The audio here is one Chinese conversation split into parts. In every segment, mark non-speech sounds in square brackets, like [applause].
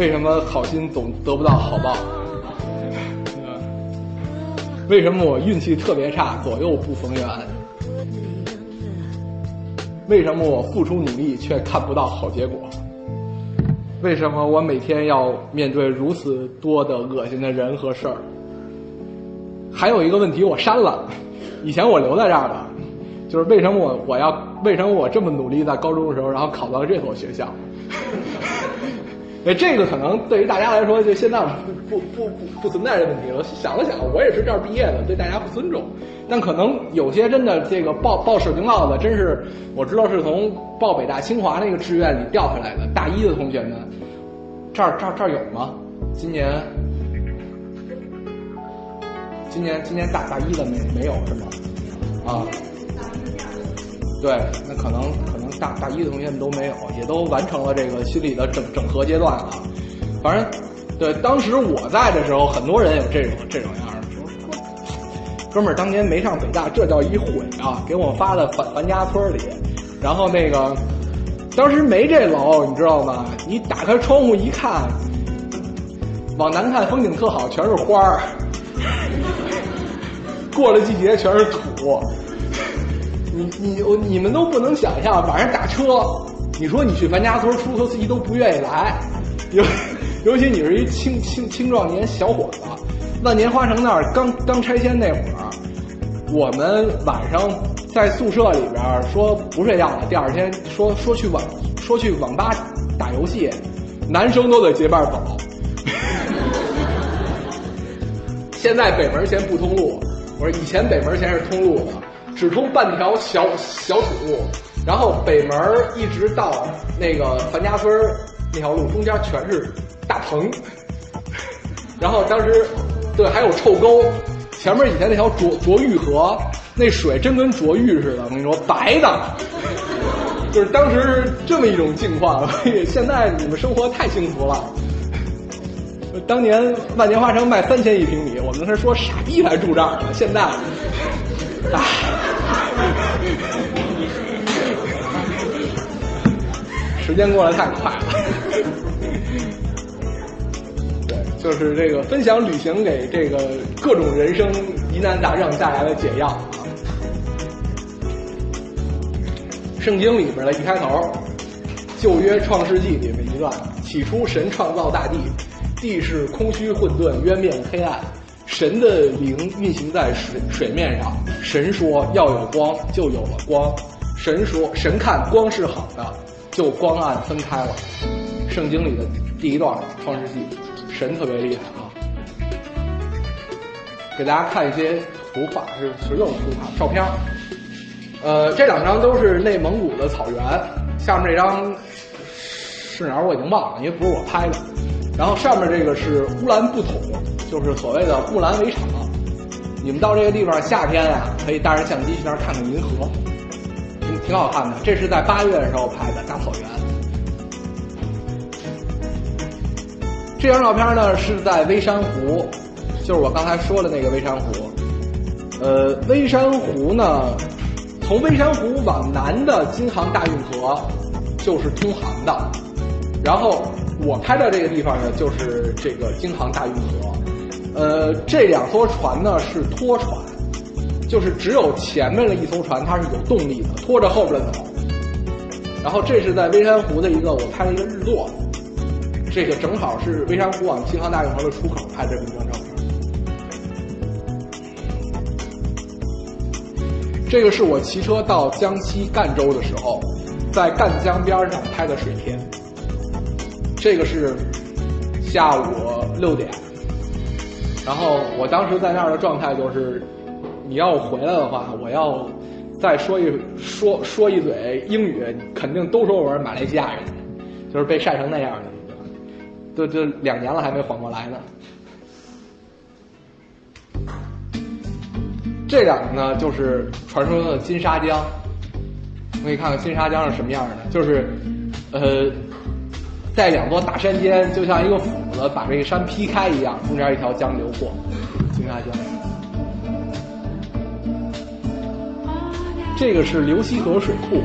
为什么好心总得不到好报？为什么我运气特别差，左右不逢源？为什么我付出努力却看不到好结果？为什么我每天要面对如此多的恶心的人和事儿？还有一个问题我删了，以前我留在这儿的，就是为什么我我要为什么我这么努力在高中的时候，然后考到了这所学校？[laughs] 哎，这个可能对于大家来说，就现在不不不不不存在这问题了。想了想，我也是这儿毕业的，对大家不尊重。但可能有些真的这个报报水晶帽子，真是我知道是从报北大清华那个志愿里调下来的。大一的同学们，这儿这儿这儿有吗？今年今年今年大大一的没没有是吗？啊，对，那可能可能大大一的同学们都没有，也都完成了这个心理的整整合阶段啊。反正对，当时我在的时候，很多人有这种这种样的，说哥们儿当年没上北大，这叫一毁啊！给我发的樊樊家村里，然后那个当时没这楼，你知道吗？你打开窗户一看，往南看风景特好，全是花儿，[laughs] 过了季节全是土。你你你们都不能想象，晚上打车，你说你去樊家村，出租车司机都不愿意来，尤尤其你是一青青青壮年小伙子，万年花城那儿刚刚拆迁那会儿，我们晚上在宿舍里边说不睡觉了，第二天说说去网说去网吧打游戏，男生都得结伴走。[laughs] 现在北门前不通路，我说以前北门前是通路的，只通半条小小土路，然后北门一直到那个樊家村那条路中间全是大棚，[laughs] 然后当时对还有臭沟，前面以前那条浊浊玉河，那水真跟浊玉似的，我跟你说白的，[laughs] 就是当时是这么一种境况，所以现在你们生活太幸福了。当年万年花城卖三千一平米，我们是说傻逼才住这儿呢。现在，唉，[laughs] [laughs] 时间过得太快了。对，就是这个分享旅行给这个各种人生疑难杂症带来的解药。圣经里边的一开头，旧约创世纪里面一段，起初神创造大地。地是空虚混沌，渊面黑暗，神的灵运行在水水面上。神说要有光，就有了光。神说神看光是好的，就光暗分开了。圣经里的第一段创世纪，神特别厉害啊！给大家看一些图画，是实用图画照片。呃，这两张都是内蒙古的草原，下面这张是哪儿我已经忘了，因为不是我拍的。然后上面这个是乌兰布统，就是所谓的木兰围场。你们到这个地方夏天啊，可以带着相机去那儿看看银河，挺挺好看的。这是在八月的时候拍的大草原。这张照片呢是在微山湖，就是我刚才说的那个微山湖。呃，微山湖呢，从微山湖往南的京杭大运河就是通航的，然后。我拍的这个地方呢，就是这个京杭大运河。呃，这两艘船呢是拖船，就是只有前面的一艘船它是有动力的，拖着后边的走。然后这是在微山湖的一个我拍了一个日落，这个正好是微山湖往京杭大运河的出口拍这么一张照片。这个是我骑车到江西赣州的时候，在赣江边上拍的水片。这个是下午六点，然后我当时在那儿的状态就是，你要回来的话，我要再说一说说一嘴英语，肯定都说我是马来西亚人，就是被晒成那样的，都都两年了还没缓过来呢。这两个呢，就是传说中的金沙江，我给你看看金沙江是什么样的，就是呃。在两座大山间，就像一个斧子把这个山劈开一样，中间一条江流过，金沙江。这个是流溪河水库，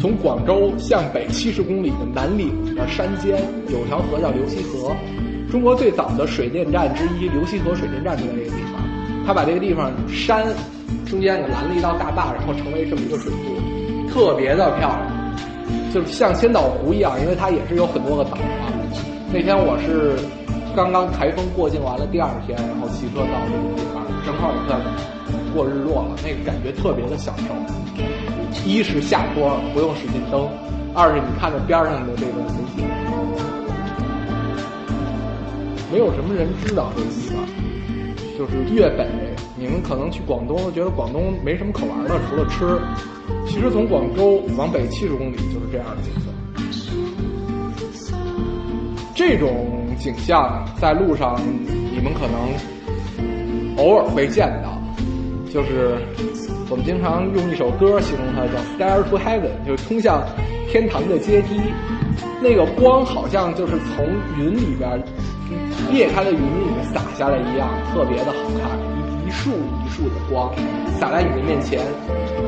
从广州向北七十公里的南岭的山间有条河叫流溪河，中国最早的水电站之一流溪河水电站就在这个地方。他把这个地方山中间给拦了一道大坝，然后成为这么一个水库，特别的漂亮，就像千岛湖一样，因为它也是有很多个岛嘛。那天我是刚刚台风过境完了第二天，然后骑车到这个地方，正好也算过日落了，那个感觉特别的享受。一是下坡不用使劲蹬，二是你看着边上的这个风景，没有什么人知道这个地方。就是粤北，你们可能去广东觉得广东没什么可玩的，除了吃。其实从广州往北七十公里就是这样的景色。这种景象在路上你们可能偶尔会见到，就是我们经常用一首歌形容它，叫 “Stair to Heaven”，就是通向天堂的阶梯。那个光好像就是从云里边。裂开的云里面洒下来一样，特别的好看，束一束的光洒在你的面前，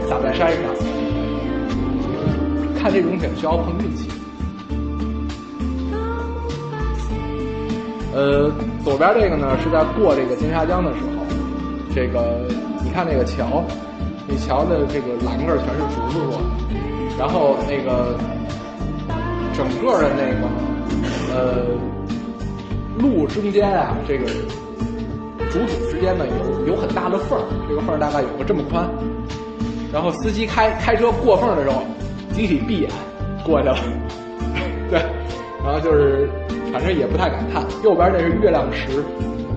洒在山上。看这种景需要碰运气。呃，左边这个呢是在过这个金沙江的时候，这个你看那个桥，那桥的这个栏杆全是竹子做的，然后那个整个的那个呃。路中间啊，这个主土之间呢有有很大的缝儿，这个缝儿大概有个这么宽。然后司机开开车过缝的时候，集体闭眼过去了。[laughs] 对，然后就是反正也不太敢看。右边那是月亮石，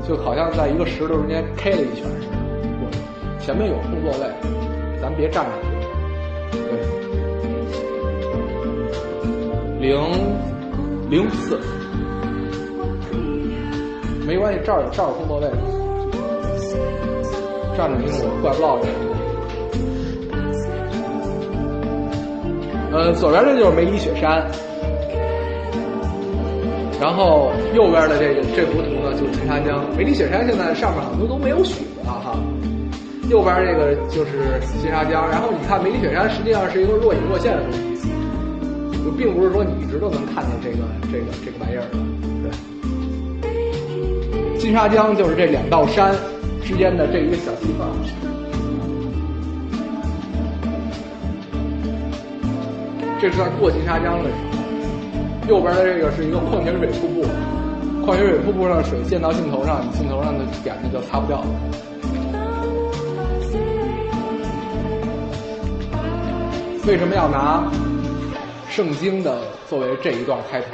就好像在一个石头中间 K 了一圈似的。前面有空座位，咱别站上去。对，零零四。没关系，这儿有这儿有空座位，站着听我怪不落的。呃，左边这就是梅里雪山，然后右边的这个这幅图呢就是金沙江。梅里雪山现在上面好多都没有雪了哈，右边这个就是金沙江。然后你看梅里雪山实际上是一个若隐若现的东西，就并不是说你一直都能看见这个这个这个玩意儿的。对金沙江就是这两道山之间的这一个小地方。这是在过金沙江的时候，右边的这个是一个矿泉水瀑布，矿泉水瀑布上水溅到镜头上，你镜头上的点子就擦不掉了。为什么要拿圣经的作为这一段开头？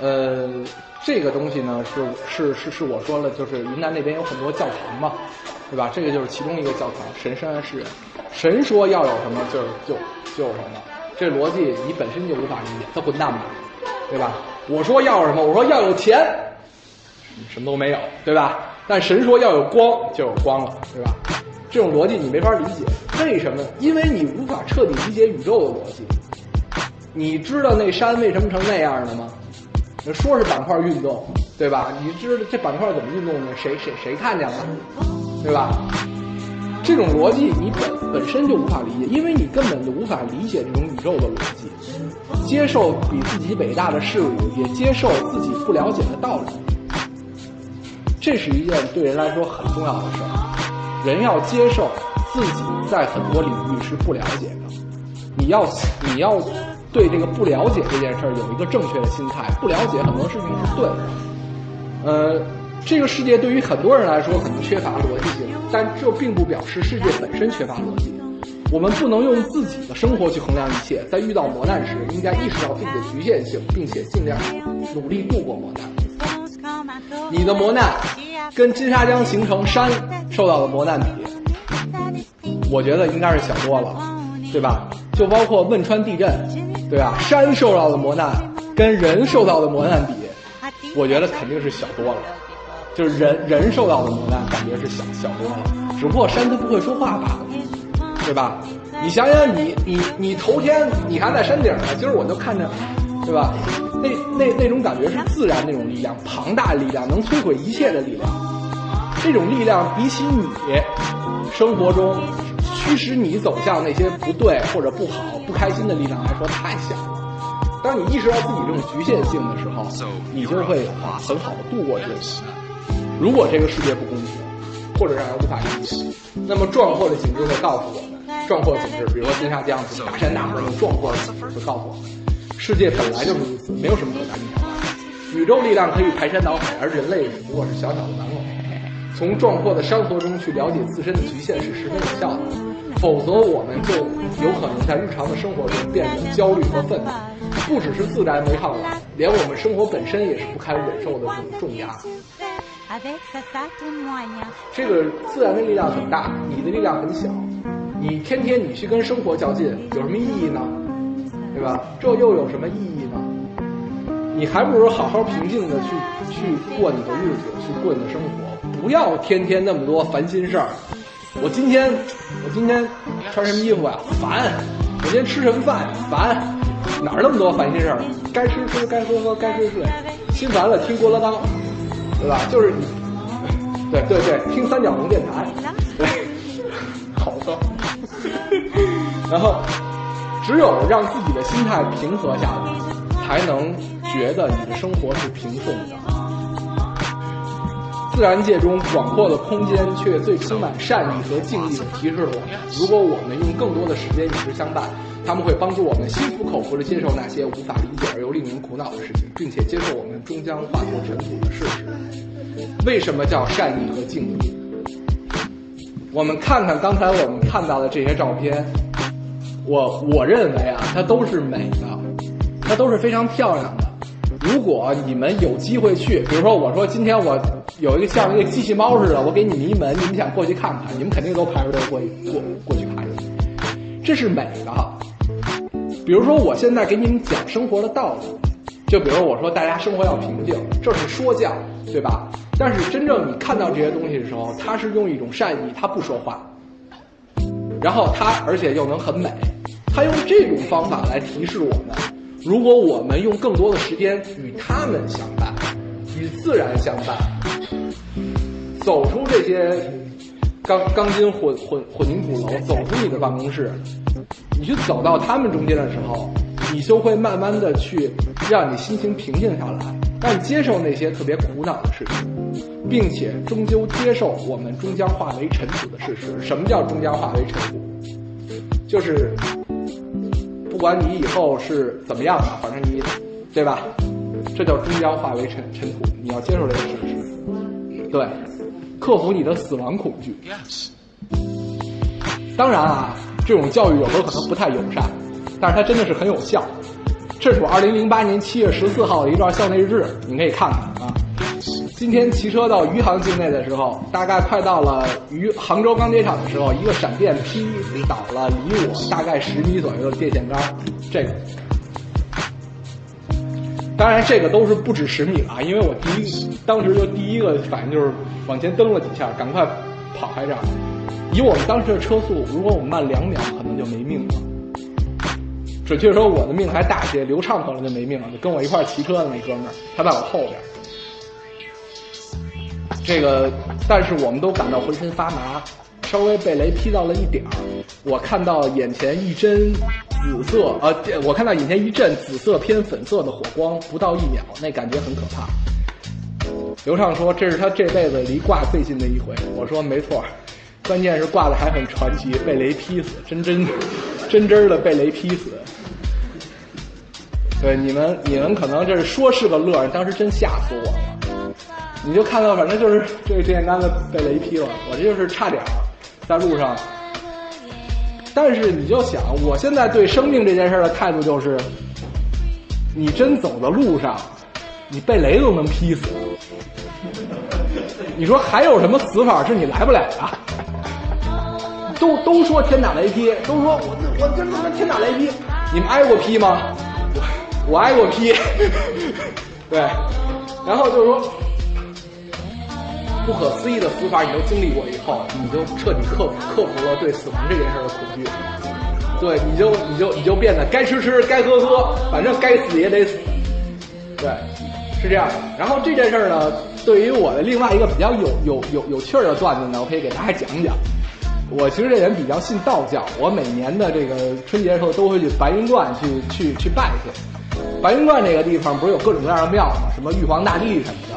呃。这个东西呢，是是是是我说了，就是云南那边有很多教堂嘛，对吧？这个就是其中一个教堂，神山是人，神说要有什么就就就有什么，这逻辑你本身就无法理解，他混蛋吧，对吧？我说要什么，我说要有钱，什么都没有，对吧？但神说要有光，就有光了，对吧？这种逻辑你没法理解，为什么？因为你无法彻底理解宇宙的逻辑。你知道那山为什么成那样的吗？说是板块运动，对吧？你知道这板块怎么运动的？谁谁谁看见了，对吧？这种逻辑你本本身就无法理解，因为你根本就无法理解这种宇宙的逻辑，接受比自己伟大的事物，也接受自己不了解的道理。这是一件对人来说很重要的事儿。人要接受自己在很多领域是不了解的，你要你要。对这个不了解这件事儿有一个正确的心态，不了解很多事情是对的。呃，这个世界对于很多人来说可能缺乏逻辑性，但这并不表示世界本身缺乏逻辑。我们不能用自己的生活去衡量一切，在遇到磨难时，应该意识到自己的局限性，并且尽量努力度过磨难。你的磨难跟金沙江形成山受到的磨难比，我觉得应该是小多了，对吧？就包括汶川地震。对啊，山受到的磨难跟人受到的磨难比，我觉得肯定是小多了。就是人人受到的磨难感觉是小小多了，只不过山它不会说话罢了，对吧？你想想，你你你头天你还在山顶呢，今儿我就看着，对吧？那那那种感觉是自然那种力量，庞大力量，能摧毁一切的力量。这种力量比起你生活中。缺其实你走向那些不对或者不好、不开心的力量来说太小了。当你意识到自己这种局限性的时候，你就会啊很好的度过这个。如果这个世界不公平，或者让人无法理解，那么壮阔的景致会告诉我们，壮阔的景致，比如说金沙江大山大河那种壮阔的景致，会告诉我们，世界本来就是如此，没有什么可大逆不道的。宇宙力量可以排山倒海，而人类只不过是小小的玩偶。从壮阔的山河中去了解自身的局限是十分有效的，否则我们就有可能在日常的生活中变得焦虑和愤怒。不只是自然违抗了，连我们生活本身也是不堪忍受的这种重压。这个自然的力量很大，你的力量很小，你天天你去跟生活较劲，有什么意义呢？对吧？这又有什么意义呢？你还不如好好平静的去去过你的日子，去过你的生活，不要天天那么多烦心事儿。我今天我今天穿什么衣服呀？烦！我今天吃什么饭？烦！哪儿那么多烦心事儿？该吃吃，该喝喝，该睡睡，心烦了听郭德纲。对吧？就是你，对对对，听三角龙电台，对，好的。然后，只有让自己的心态平和下来，才能觉得你的生活是平顺的。自然界中广阔的空间，却最充满善意和敬意的提示了我们：如果我们用更多的时间与之相伴。他们会帮助我们心服口服地接受那些无法理解而又令人苦恼的事情，并且接受我们终将化作尘土的事实。为什么叫善意和敬意？我们看看刚才我们看到的这些照片，我我认为啊，它都是美的，它都是非常漂亮的。如果你们有机会去，比如说我说今天我有一个像一个机器猫似的，我给你们一门，你们想过去看看，你们肯定都排着队过去过过去看。这是美的哈。比如说，我现在给你们讲生活的道理，就比如我说大家生活要平静，这是说教，对吧？但是真正你看到这些东西的时候，他是用一种善意，他不说话，然后他而且又能很美，他用这种方法来提示我们：如果我们用更多的时间与他们相伴，与自然相伴，走出这些钢钢筋混混混凝土楼，走出你的办公室。你去走到他们中间的时候，你就会慢慢的去让你心情平静下来，让你接受那些特别苦恼的事情，并且终究接受我们终将化为尘土的事实。什么叫终将化为尘土？就是不管你以后是怎么样的，反正你，对吧？这叫终将化为尘尘土，你要接受这个事实。对，克服你的死亡恐惧。当然啊。这种教育有时候可能不太友善，但是它真的是很有效。这是我二零零八年七月十四号的一段校内日志，你可以看看啊。今天骑车到余杭境内的时候，大概快到了余杭州钢铁厂的时候，一个闪电劈倒了离我大概十米左右的电线杆。这个，当然这个都是不止十米了啊，因为我第一当时就第一个反应就是往前蹬了几下，赶快跑开这儿。以我们当时的车速，如果我们慢两秒，可能就没命了。准确说，我的命还大些。刘畅可能就没命了，就跟我一块骑车的那哥们儿，他在我后边。这个，但是我们都感到浑身发麻，稍微被雷劈到了一点儿。我看到眼前一针紫色，呃，我看到眼前一阵紫色偏粉色的火光，不到一秒，那感觉很可怕。刘畅说：“这是他这辈子离挂最近的一回。”我说：“没错。”关键是挂的还很传奇，被雷劈死，真真 [laughs] 真真的被雷劈死。对你们，你们可能这是说是个乐，当时真吓死我了。你就看到，反正就是这电线杆子被雷劈了，我这就是差点在路上。但是你就想，我现在对生命这件事的态度就是：你真走的路上，你被雷都能劈死，[laughs] 你说还有什么死法是你来不了的？都都说天打雷劈，都说我我这他妈天打雷劈，你们挨过劈吗？我我挨过劈，[laughs] 对，然后就是说不可思议的死法，你都经历过以后，你就彻底克克服了对死亡这件事的恐惧，对，你就你就你就变得该吃吃该喝喝，反正该死也得死，对，是这样的。然后这件事呢，对于我的另外一个比较有有有有趣的段子呢，我可以给大家讲讲。我其实这人比较信道教，我每年的这个春节的时候都会去白云观去去去拜去。白云观这个地方不是有各种各样的庙吗？什么玉皇大帝什么的，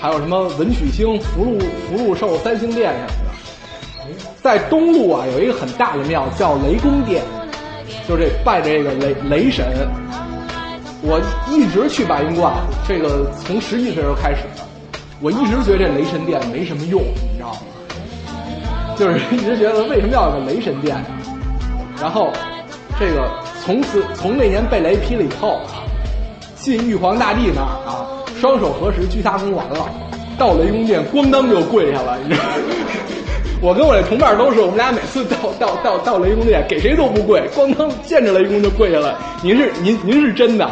还有什么文曲星、福禄福禄寿三星殿什么的。在东路啊，有一个很大的庙叫雷公殿，就这拜这个雷雷神。我一直去白云观，这个从十几岁时候开始的，我一直觉得这雷神殿没什么用，你知道吗？就是一直觉得为什么要有个雷神殿？然后这个从此从那年被雷劈了以后，进玉皇大帝那儿啊，双手合十鞠大躬完了，到雷公殿咣当就跪下了，你知道？[laughs] 我跟我这同伴都是，我们俩每次到到到到雷公殿，给谁都不跪，咣当见着雷公就跪下了。您是您您是真的？[laughs]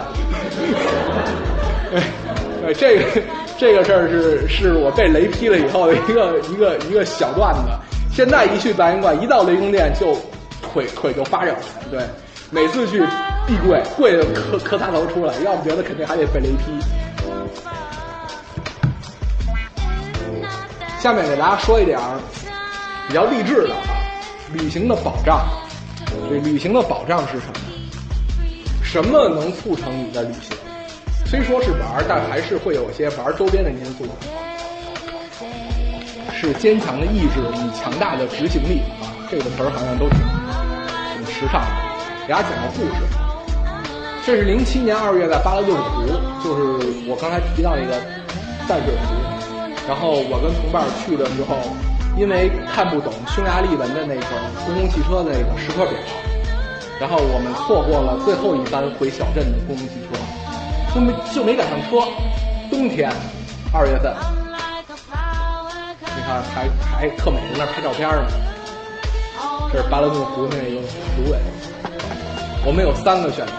哎，这个这个事儿是是我被雷劈了以后的一个一个一个小段子。现在一去白云观，一到雷公殿就腿腿就发软。对，每次去必跪，跪的磕磕仨头出来，要不觉得肯定还得被雷劈。下面给大家说一点儿。比较励志的啊，旅行的保障。这旅行的保障是什么？什么能促成你的旅行？虽说是玩，但还是会有些玩周边的因素。是坚强的意志与强大的执行力啊，这个词儿好像都挺挺时尚的。给大家讲个故事。这是零七年二月在巴勒顿湖，就是我刚才提到那个淡水湖。然后我跟同伴去的时候。因为看不懂匈牙利文的那个公共汽车的那个时刻表，然后我们错过了最后一班回小镇的公共汽车，就没就没赶上车。冬天，二月份，你看还还特美，在那拍照片呢。这是巴勒顿湖那个芦苇。我们有三个选择，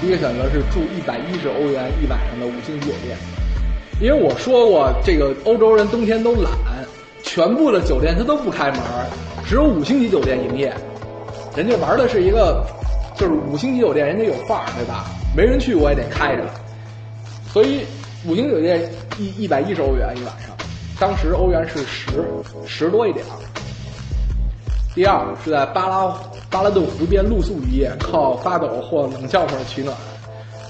第一个选择是住一百一十欧元一晚上的五星级酒店，因为我说过这个欧洲人冬天都懒。全部的酒店他都不开门，只有五星级酒店营业。人家玩的是一个，就是五星级酒店，人家有范儿，对吧？没人去我也得开着。所以五星酒店一一百一十欧元一晚上，当时欧元是十十多一点。第二是在巴拉巴拉顿湖边露宿一夜，靠发抖或冷笑话取暖，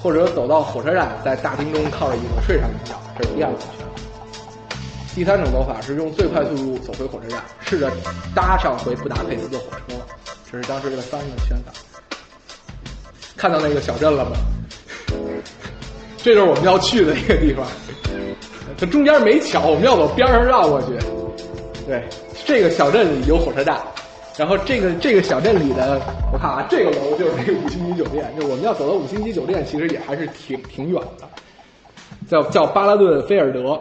或者走到火车站，在大厅中靠着椅子睡上一觉，这是第二种选择。第三种走法是用最快速度走回火车站，试着搭上回布达佩斯的火车。这是当时的三个选法。看到那个小镇了吗？这就是我们要去的一个地方。它中间没桥，我们要走边上绕过去。对，这个小镇里有火车站，然后这个这个小镇里的，我看啊，这个楼就是那个五星级酒店。就我们要走到五星级酒店，其实也还是挺挺远的，叫叫巴拉顿菲尔德。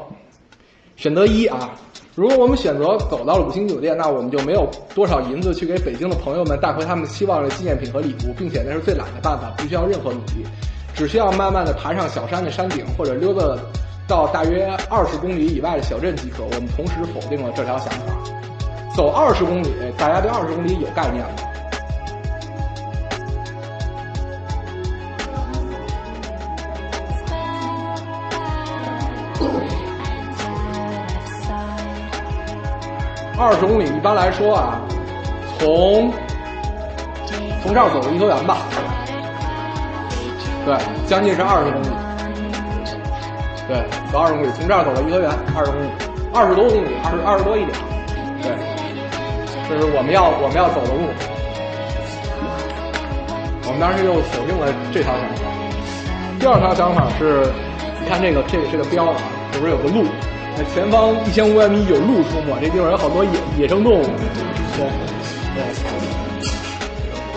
选择一啊，如果我们选择走到了五星酒店，那我们就没有多少银子去给北京的朋友们带回他们期望的纪念品和礼物，并且那是最懒的办法，不需要任何努力，只需要慢慢的爬上小山的山顶，或者溜达到大约二十公里以外的小镇即可。我们同时否定了这条想法。走二十公里，大家对二十公里有概念吗？二十公里，一般来说啊，从从这儿走颐和园吧，对，将近是二十公里，对，走二十公里，从这儿走到颐和园，二十公里，二十多公里，二十二十多一点，就是我们要我们要走的路。我们当时就锁定了这条想法。第二条想法是，你看这个这个这个标啊，这不是有个路？那前方一千五百米有鹿出没，这地方有好多野野生动物。对，对。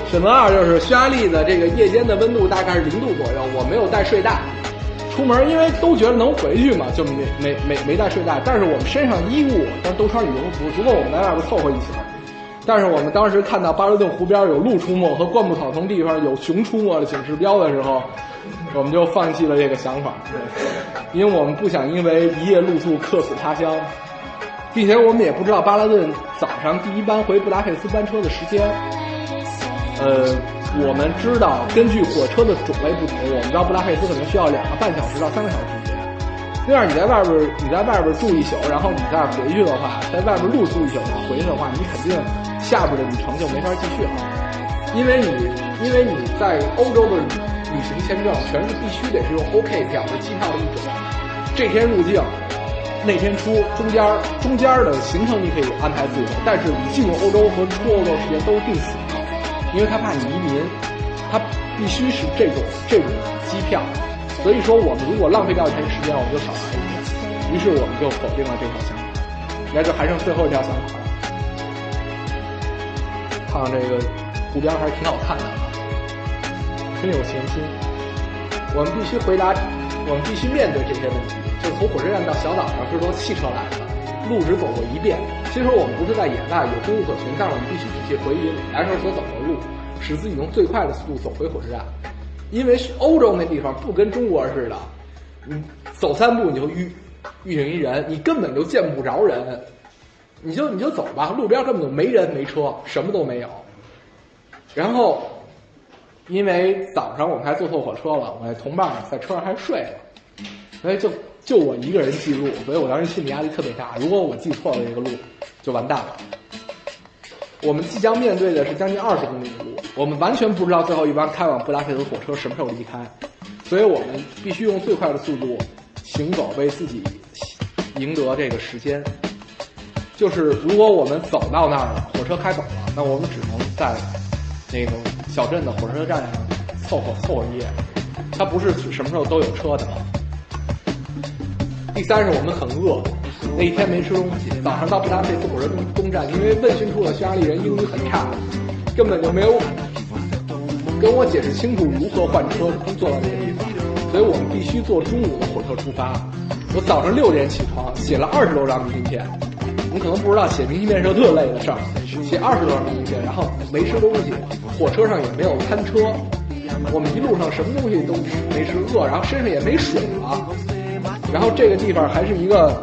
选择二就是匈牙利的这个夜间的温度大概是零度左右，我没有带睡袋，出门因为都觉得能回去嘛，就没没没没带睡袋。但是我们身上衣物但都穿羽绒服，足够我们在外边凑合一宿。但是我们当时看到巴勒顿湖边有鹿出没和灌木草丛地方有熊出没的警示标的时候。我们就放弃了这个想法，因为我们不想因为一夜露宿客死他乡，并且我们也不知道巴拉顿早上第一班回布达佩斯班车的时间。呃，我们知道根据火车的种类不同，我们到布达佩斯可能需要两个半小时到三个小时时间。那样你在外边你在外边住一宿，然后你再回去的话，在外边露宿一宿回去的话，你肯定下边的旅程就没法继续了，因为你因为你在欧洲的旅行签证全是必须得是用 OK 票是机票的一种，这天入境。那天出中间中间的行程你可以安排自由，但是你进入欧洲和出欧洲时间都是定死的，因为他怕你移民，他必须是这种这种机票，所以说我们如果浪费掉一天时间，我们就少来一天，于是我们就否定了这条想法，那就还剩最后一条想法了。看看这个图标还是挺好看的啊，真有闲心。我们必须回答，我们必须面对这些问题。就从火车站到小岛上是坐汽车来的，路只走过一遍。虽说我们不是在野外，有公路可循，但是我们必须仔细回忆来时候所走的路，使自己用最快的速度走回火车站。因为欧洲那地方不跟中国似的，你走三步你就遇遇见一人，你根本就见不着人，你就你就走吧，路边根本就没人没车，什么都没有。然后，因为早上我们还坐错火车了，我那同伴在车上还睡了，所以就。就我一个人记录，所以我当时心理压力特别大。如果我记错了这个路，就完蛋了。我们即将面对的是将近二十公里，我们完全不知道最后一班开往布达佩斯的火车什么时候离开，所以我们必须用最快的速度行走，为自己赢得这个时间。就是如果我们走到那儿了，火车开走了，那我们只能在那个小镇的火车站上凑合凑合一夜。它不是什么时候都有车的。第三是我们很饿，那一天没吃东西。早上到布达佩斯火车东站，因为问询处的匈牙利人英语很差，根本就没有跟我解释清楚如何换车坐到那个地方，所以我们必须坐中午的火车出发。我早上六点起床，写了二十多张明信片。你可能不知道，写明信片是个特累的事儿，写二十多张明信片，然后没吃东西，火车上也没有餐车，我们一路上什么东西都没吃，饿，然后身上也没水了。然后这个地方还是一个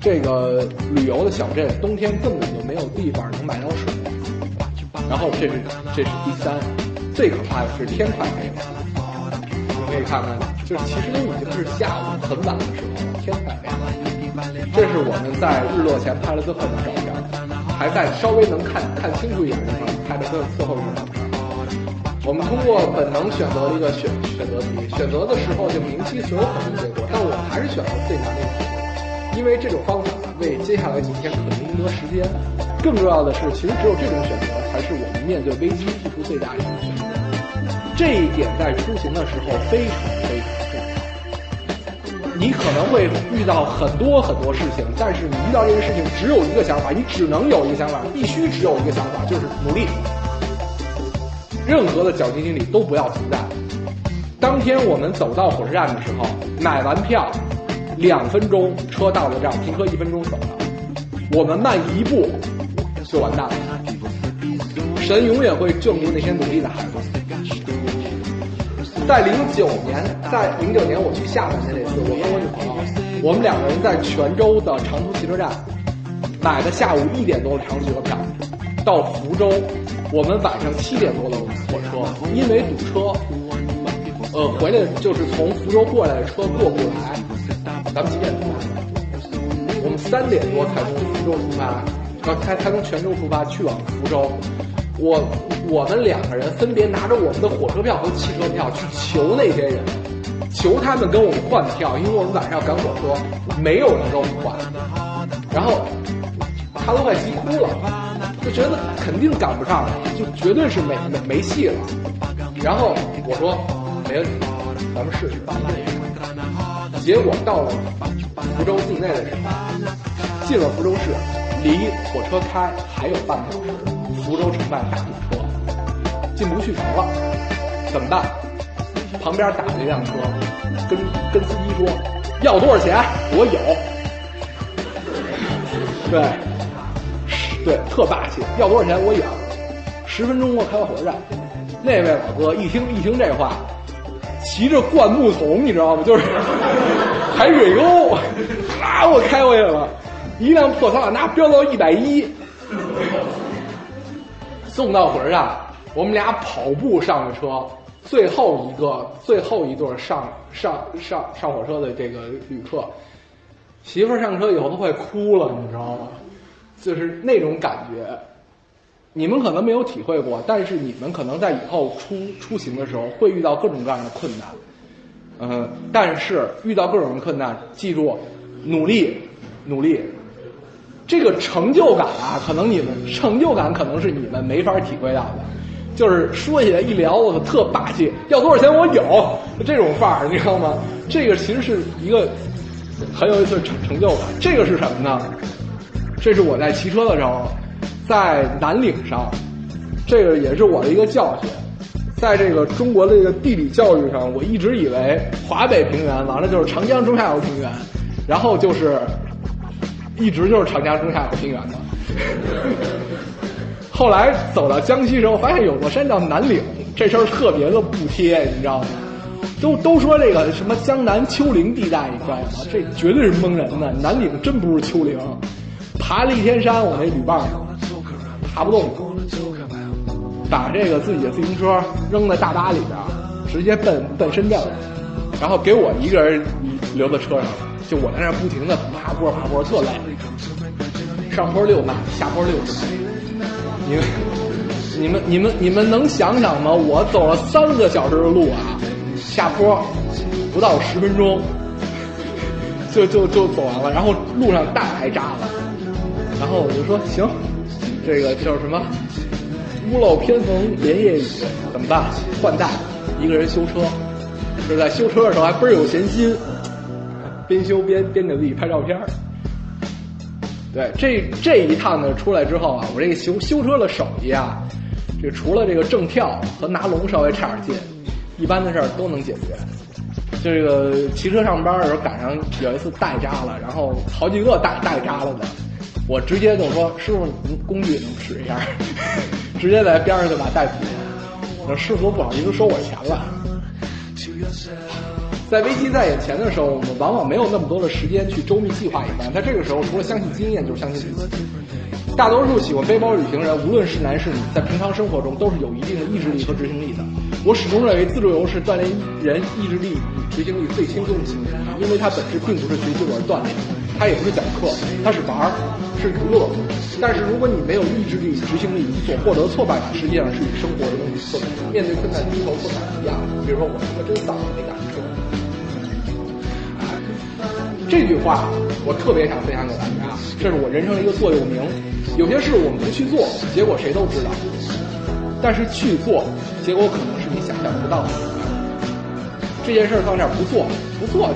这个旅游的小镇，冬天根本就没有地方能买到水。然后这是这是第三，最可怕的是天快黑了。你可以看看，就是其实都已经是下午很晚的时候了，天快黑了。这是我们在日落前拍了最后一张照片，还在稍微能看看清楚一点的地方拍的最最后一张照片。我们通过本能选择了一个选选择题，选择的时候就明晰所有可能结果，但我还是选择最难的一个，因为这种方法为接下来几天可能赢得时间。更重要的是，其实只有这种选择面对危机付出最大的一个选择。这一点在出行的时候非常非常重要。你可能会遇到很多很多事情，但是你遇到这个事情只有一个想法，你只能有一个想法，必须只有一个想法，就是努力。任何的侥幸心理都不要存在。当天我们走到火车站的时候，买完票，两分钟车到了这儿，停车一分钟走了。我们慢一步就完蛋了。神永远会眷顾那些努力的孩子。在零九年，在零九年我去厦门的那次，我跟我女朋友，我们两个人在泉州的长途汽车站买的下午一点多的长途汽车票，到福州。我们晚上七点多的火车，因为堵车，呃，回来就是从福州过来的车过不来。咱们几点出发？我们三点多才从福州出发，呃，才才从泉州出发去往福州。我我们两个人分别拿着我们的火车票和汽车票去求那些人，求他们跟我们换票，因为我们晚上要赶火车，没有人跟我们换。然后他都快急哭了。就觉得肯定赶不上了，就绝对是没没没戏了。然后我说没问题，咱们试试。结果到了福州境内的时候，进了福州市，离火车开还有半个小时，福州城外大堵车，进不去城了，怎么办？旁边打了一辆车，跟跟司机说要多少钱？我有。对。对，特霸气，要多少钱我有。十分钟给我开到火车站。那位老哥一听一听这话，骑着灌木桶，你知道吗？就是排水沟，啊，我开过去了。一辆破桑塔纳飙到一百一，送到火车站，我们俩跑步上了车。最后一个最后一对上上上上火车的这个旅客，媳妇儿上车以后都快哭了，你知道吗？就是那种感觉，你们可能没有体会过，但是你们可能在以后出出行的时候会遇到各种各样的困难，嗯，但是遇到各种困难，记住，努力，努力，这个成就感啊，可能你们成就感可能是你们没法体会到的，就是说起来一聊，我特霸气，要多少钱我有，这种范儿，你知道吗？这个其实是一个。很有一次成成就感，这个是什么呢？这是我在骑车的时候，在南岭上，这个也是我的一个教训。在这个中国的这个地理教育上，我一直以为华北平原完了就是长江中下游平原，然后就是一直就是长江中下游平原的。[laughs] 后来走到江西时候，发现有座山叫南岭，这事儿特别的不贴，你知道吗？都都说这个什么江南丘陵地带，你知道吗？这绝对是蒙人的。南岭真不是丘陵，爬了一天山，我那旅伴爬不动了，把这个自己的自行车扔在大巴里边，直接奔奔深圳了，然后给我一个人留在车上了，就我在那不停的爬坡爬坡，特累，上坡六迈，下坡六十迈，你们你们你们你们能想想吗？我走了三个小时的路啊！下坡不到十分钟，就就就走完了。然后路上大挨渣子，然后我就说行，这个叫什么？屋漏偏逢连夜雨，怎么办？换代，一个人修车。就在修车的时候还倍儿有闲心，边修边边给自己拍照片对，这这一趟呢出来之后啊，我这个修修车的手艺啊，这除了这个正跳和拿龙稍微差点劲。一般的事儿都能解决。就这个骑车上班的时候赶上有一次带扎了，然后好几个带带扎了的，我直接就说：“师傅，您工具能使一下？” [laughs] 直接在边上就把带补了。师傅不好意思收我钱了。在危机在眼前的时候，我们往往没有那么多的时间去周密计划一番。在这个时候，除了相信经验，就是相信自己。大多数喜欢背包旅行人，无论是男是女，在平常生活中都是有一定的意志力和执行力的。我始终认为，自助游是锻炼人意志力与执行力最轻松的行为，因为它本质并不是学习或者锻炼，它也不是讲课，它是玩儿，是娱乐。但是如果你没有意志力、执行力，你所获得的挫败感实际上是与生活的东西错面对困难低头不敢一样。比如说，我他妈真丧，没赶这句话我特别想分享给大家，这是我人生的一个座右铭。有些事我们不去做，结果谁都知道；但是去做，结果可能是你想象不到的。这件事放这不做，不做，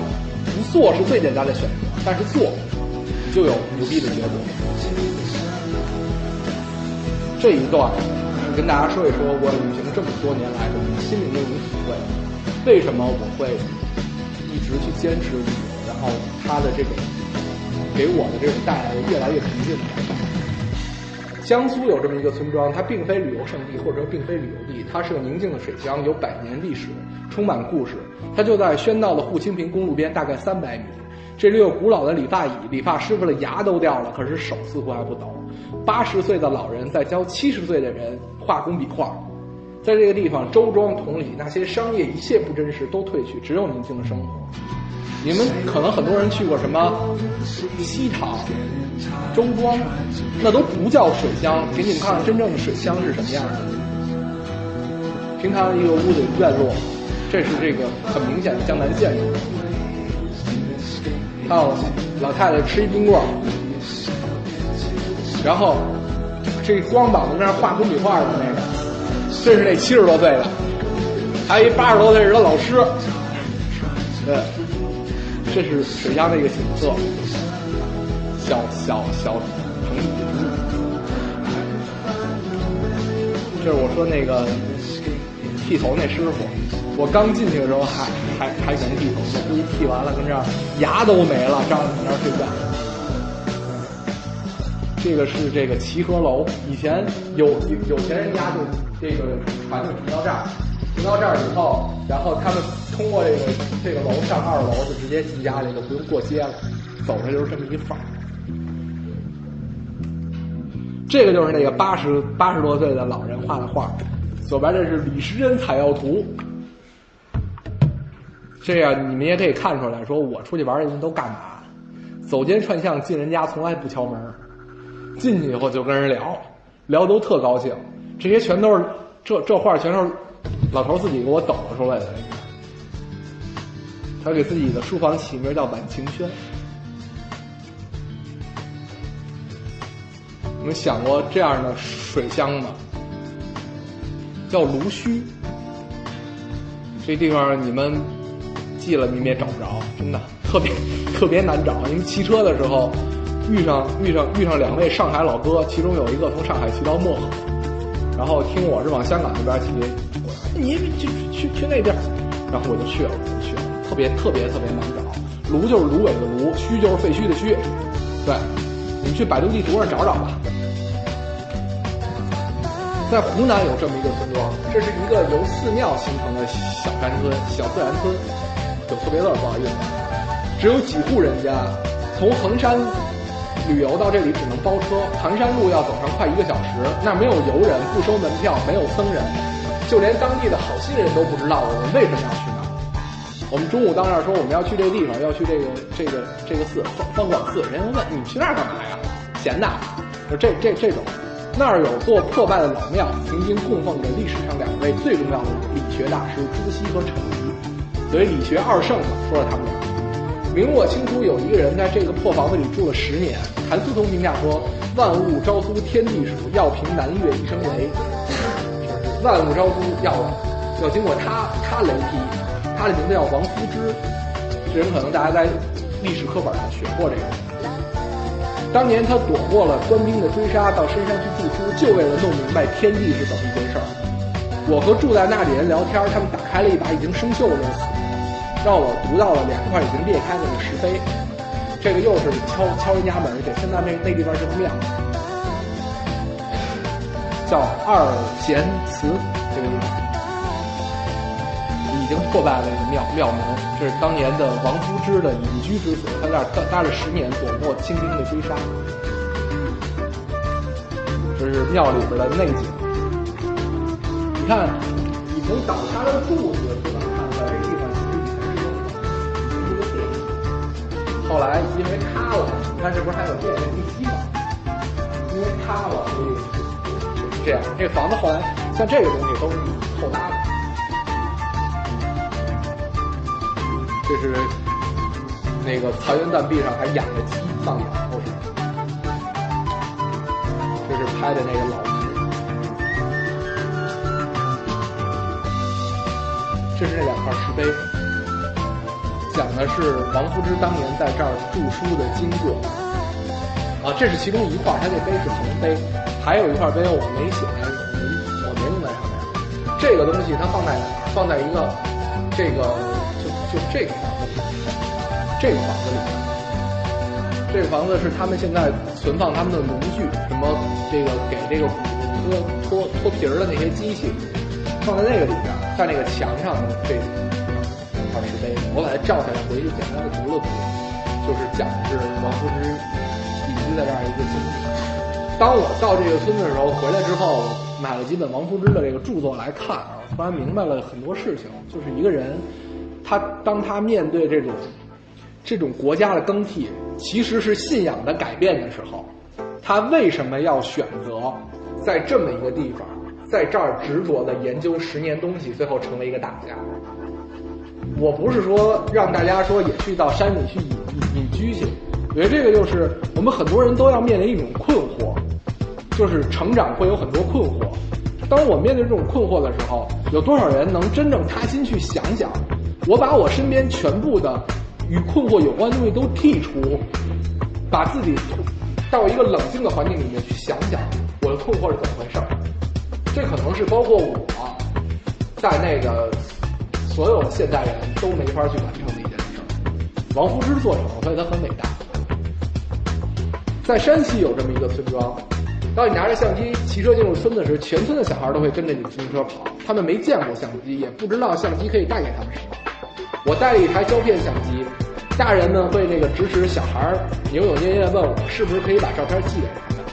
不做是最简单的选择，但是做，你就有牛逼的结果。这一段跟大家说一说我旅行这么多年来的心灵的一种体会，为什么我会一直去坚持旅游？然后它的这种给我的这种带来的越来越平静的感觉。江苏有这么一个村庄，它并非旅游胜地，或者说并非旅游地，它是个宁静的水乡，有百年历史，充满故事。它就在喧闹的沪青平公路边，大概三百米。这里有古老的理发椅，理发师傅的牙都掉了，可是手似乎还不抖。八十岁的老人在教七十岁的人画工笔画。在这个地方，周庄同里，那些商业一切不真实都褪去，只有宁静的生活。你们可能很多人去过什么西塘、周庄，那都不叫水乡。给你们看看真正的水乡是什么样的。平常一个屋子院落，这是这个很明显的江南建筑。还有老太太吃一冰棍儿，然后这光膀子在那画工笔画的那个，这是那七十多岁的，还有一八十多岁的老师，对。这是水乡的一个景色，小小小城市。这是我说那个剃头那师傅，我刚进去的时候还还还能剃头，呢，估计剃完了跟这儿牙都没了，照着那儿睡觉。这个是这个齐河楼，以前有有钱人家就这个船就停到这儿。停到这儿以后，然后他们通过这个这个楼上二楼，就直接进家里，就不用过街了，走着就是这么一范儿。这个就是那个八十八十多岁的老人画的画，左边这是李时珍采药图。这样你们也可以看出来，说我出去玩儿人都干嘛？走街串巷进人家从来不敲门，进去以后就跟人聊，聊都特高兴。这些全都是这这画全都是老头自己给我抖出来的。他给自己的书房起名叫晚晴轩。你们想过这样的水乡吗？叫芦须。这地方你们记了，你们也找不着，真的特别特别难找。因为骑车的时候遇上遇上遇上两位上海老哥，其中有一个从上海骑到漠河，然后听我是往香港那边骑，你去去去那边，然后我就去了，我就去了，特别特别特别难找。芦就是芦苇的芦，墟就是废墟的墟，对，你们去百度地图上找找吧。在湖南有这么一个村庄，这是一个由寺庙形成的小山村、小自然村，有错别字不好意思，只有几户人家。从衡山旅游到这里只能包车，盘山路要走上快一个小时。那没有游人，不收门票，没有僧人，就连当地的好心人都不知道我们为什么要去。我们中午到那儿说我们要去这个地方，要去这个这个这个寺方广寺，人家问你们去那儿干嘛呀？闲的，就这这这种。那儿有座破败的老庙，曾经供奉着历史上两位最重要的理学大师朱熹和程颐，所以理学二圣嘛，说了他们俩。明末清初有一个人在这个破房子里住了十年，谭嗣同评价说：“万物朝苏天地属，要凭南岳一声雷。”万物朝苏要要经过他他雷劈，他的名字叫王夫之，这人可能大家在历史课本上学过这个。当年他躲过了官兵的追杀，到深山去读书，就为了弄明白天地是怎么一回事儿。我和住在那里人聊天，他们打开了一把已经生锈的死，让我读到了两块已经裂开的石碑。这个又是敲敲人家门去。现在那那地方是庙，叫二贤祠，破败了一庙庙门，这是当年的王夫之的隐居之所，他在那儿待待了十年，躲过清兵的追杀。这是庙里边的内景。你看，你从倒塌的柱子就能看出来，这地方其实以前是个店。后来因为塌了，你看这不是还有电电梯吗？因为塌了，所以是这样。这房子后来像这个东西都是后搭的。这是那个残垣断壁上还养着鸡放养，后边。这是拍的那个老剧。这是那两块石碑，讲的是王夫之当年在这儿著书的经过。啊，这是其中一块，它这碑是横碑，还有一块碑我没写在，我没弄在上面。这个东西它放在放在一个这个。就这个房子里，这个房子里面，这个房子是他们现在存放他们的农具，什么这个给这个骨脱脱脱皮儿的那些机器，放在那个里边，在那个墙上这块石碑，我把它照下来回去简单的读了读，就是讲的是王夫之隐居在这儿一个经历。当我到这个村子的时候，回来之后买了几本王夫之的这个著作来看啊，突然明白了很多事情，就是一个人。他当他面对这种这种国家的更替，其实是信仰的改变的时候，他为什么要选择在这么一个地方，在这儿执着的研究十年东西，最后成为一个大家？我不是说让大家说也去到山里去隐隐隐居去，我觉得这个就是我们很多人都要面临一种困惑，就是成长会有很多困惑。当我面对这种困惑的时候，有多少人能真正踏心去想想？我把我身边全部的与困惑有关的东西都剔除，把自己到一个冷静的环境里面去想想我的困惑是怎么回事儿。这可能是包括我在内的所有现代人都没法去完成的一件事儿。王夫之做成了，所以他很伟大。在山西有这么一个村庄，当你拿着相机骑车进入村子时，全村的小孩都会跟着你自行车跑。他们没见过相机，也不知道相机可以带给他们什么。我带了一台胶片相机，大人们会那个指使小孩儿扭扭捏捏的问我是不是可以把照片寄给他们，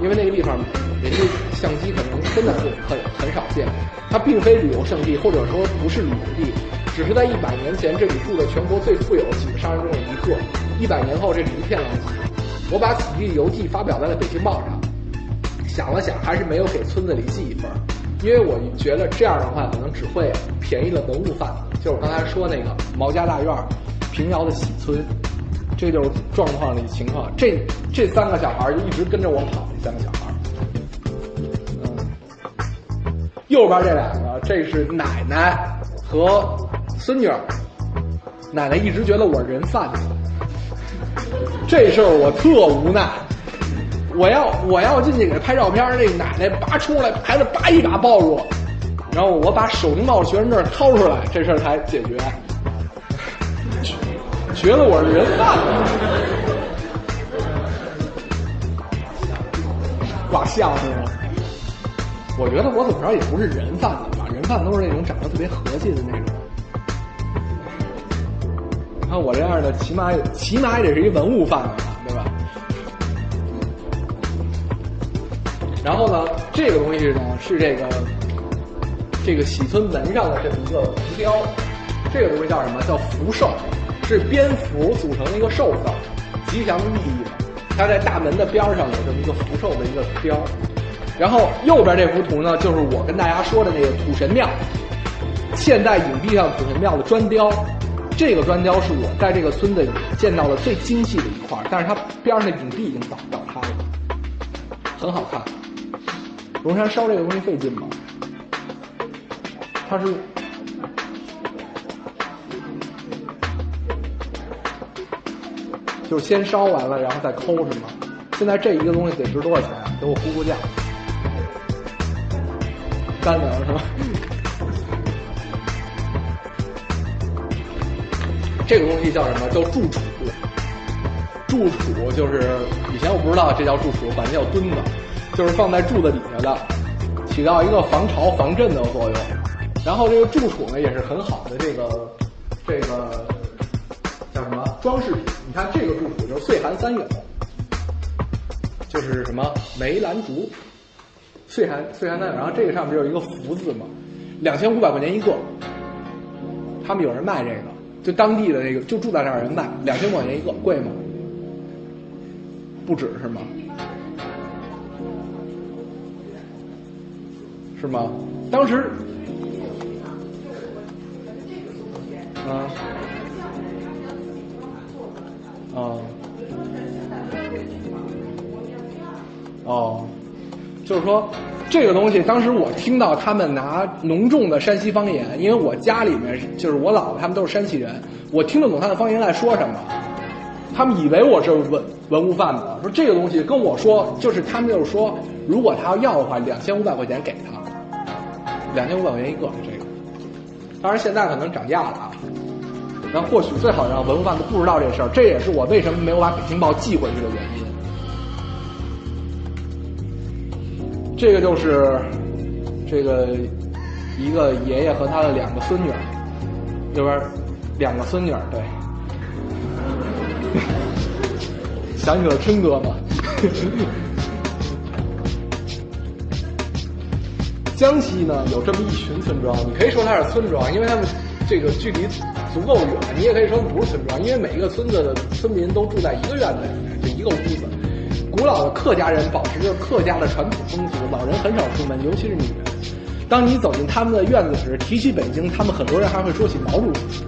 因为那个地方人家相机可能真的是很很少见，它并非旅游胜地，或者说不是旅游地，只是在一百年前这里住着全国最富有几个商人中的一个。一百年后这是一片狼藉。我把《此地游记》发表在了《北京报》上，想了想，还是没有给村子里寄一份，因为我觉得这样的话可能只会便宜了文物贩子。就是刚才说那个毛家大院平遥的喜村，这就是状况里情况。这这三个小孩就一直跟着我跑，这三个小孩。嗯，右边这两个，这是奶奶和孙女。奶奶一直觉得我人贩子。这事儿我特无奈，我要我要进去给他拍照片，那奶奶拔出来，孩子叭一把抱住，然后我把手停帽学生证掏出来，这事儿才解决。觉得我是人贩子，挂相是吗？我觉得我怎么着也不是人贩子吧，人贩都是那种长得特别和气的那种。你看我这样的，起码起码也得是一文物贩子吧，对吧？然后呢，这个东西呢是这个这个喜村门上的这么一个浮雕，这个东西叫什么？叫福寿，是蝙蝠组成的一个寿字，吉祥的意义。它在大门的边上有这么一个福寿的一个雕。然后右边这幅图呢，就是我跟大家说的那个土神庙，现代影壁上土神庙的砖雕。这个砖雕是我在这个村子里见到的最精细的一块，但是它边上的影壁已经倒倒塌了，很好看。龙山烧这个东西费劲吗？它是，就是先烧完了，然后再抠是吗？现在这一个东西得值多少钱？给我估估价。干粮是吧？这个东西叫什么？叫柱础。柱础就是以前我不知道这叫柱础，管它叫墩子，就是放在柱子底下的，起到一个防潮防震的作用。然后这个柱础呢，也是很好的这个这个叫什么装饰品？你看这个柱础就是岁寒三友，就是什么梅兰竹，岁寒岁寒三友。然后这个上面有一个福字嘛，两千五百块钱一个，他们有人卖这个。就当地的那个，就住在这儿人卖两千块钱一个，贵吗？不止是吗？是吗？当时，啊，啊，哦，就是说。这个东西，当时我听到他们拿浓重的山西方言，因为我家里面就是我姥姥他们都是山西人，我听得懂他的方言在说什么。他们以为我是文文物贩子，说这个东西跟我说，就是他们就是说，如果他要要的话，两千五百块钱给他，两千五百块钱一个这个。当然现在可能涨价了啊。那或许最好让文物贩子不知道这事儿，这也是我为什么没有把《北京报》寄回去的原因。这个就是这个一个爷爷和他的两个孙女儿，右边两个孙女儿，对，想起了春哥嘛。江西呢有这么一群村庄，你可以说它是村庄，因为他们这个距离足够远；你也可以说不是村庄，因为每一个村子的村民都住在一个院子里面，就一个屋子。古老的客家人保持着客家的传统风俗，老人很少出门，尤其是女人。当你走进他们的院子时，提起北京，他们很多人还会说起毛主席。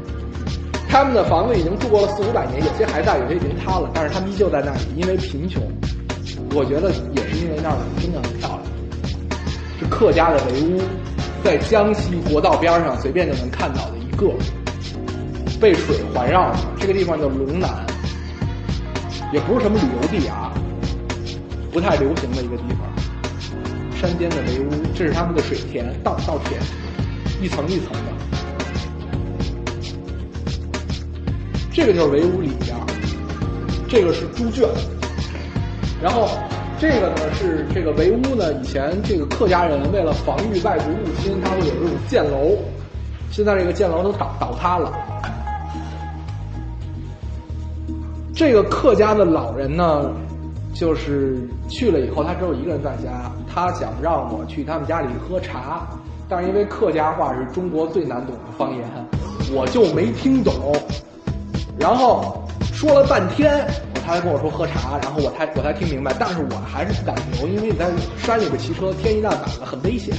他们的房子已经住过了四五百年，有些还在，有些已经塌了，但是他们依旧在那里，因为贫穷。我觉得也是因为那儿真的很漂亮，是客家的围屋，在江西国道边上随便就能看到的个，被水环绕的。这个地方叫龙南，也不是什么旅游地啊。不太流行的一个地方，山间的围屋，这是他们的水田，稻稻田，一层一层的。这个就是围屋里边，这个是猪圈，然后这个呢是这个围屋呢，以前这个客家人为了防御外族入侵，他会有这种箭楼，现在这个箭楼都倒倒塌了。这个客家的老人呢。就是去了以后，他只有一个人在家。他想让我去他们家里喝茶，但是因为客家话是中国最难懂的方言，我就没听懂。然后说了半天，他才跟我说喝茶，然后我才我才听明白，但是我还是不敢留，因为你在山里边骑车，天一大晚的很危险。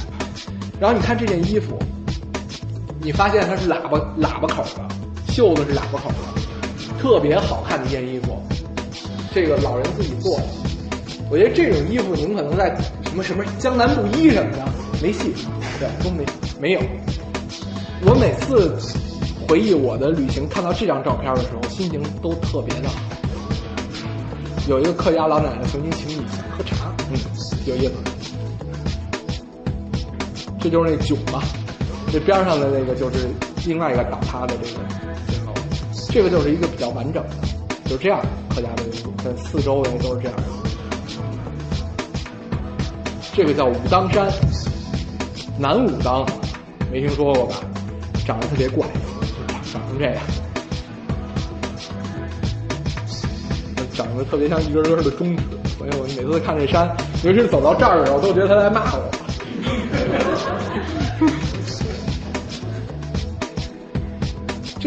然后你看这件衣服，你发现它是喇叭喇叭口的，袖子是喇叭口的，特别好看的一件衣服，这个老人自己做的。我觉得这种衣服你们可能在什么什么江南布衣什么的没戏，对，都没没有。我每次回忆我的旅行，看到这张照片的时候，心情都特别的好。有一个客家老奶奶曾经请你喝茶，嗯，有意思。这就是那囧嘛，这边上的那个就是另外一个倒塌的这个镜头，这个就是一个比较完整的，就这样客家的民族，这四周围都是这样的。这个叫武当山，南武当，没听说过吧？长得特别怪，长成这样，长得特别像一根根的中指，所以我每次看这山，尤其是走到这儿的时候，都觉得他在骂我。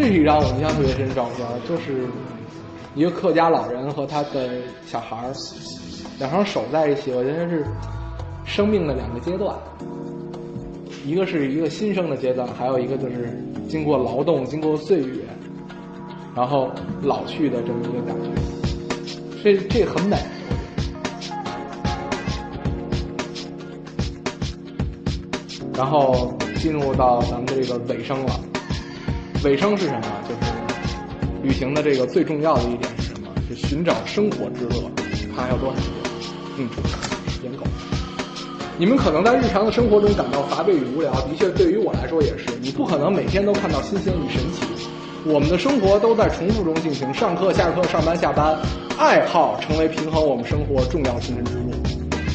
是一张我印象特别深的照片，就是一个客家老人和他的小孩儿，两双手在一起，我觉得是生命的两个阶段，一个是一个新生的阶段，还有一个就是经过劳动、经过岁月，然后老去的这么一个感觉，这这很美。然后进入到咱们这个尾声了，尾声是什么？就是旅行的这个最重要的一点是什么？是寻找生活之乐。看还有多少时间？嗯，时间够。你们可能在日常的生活中感到乏味与无聊，的确，对于我来说也是。你不可能每天都看到新鲜与神奇。我们的生活都在重复中进行，上课、下课、上班、下班，爱好成为平衡我们生活重要精神之路。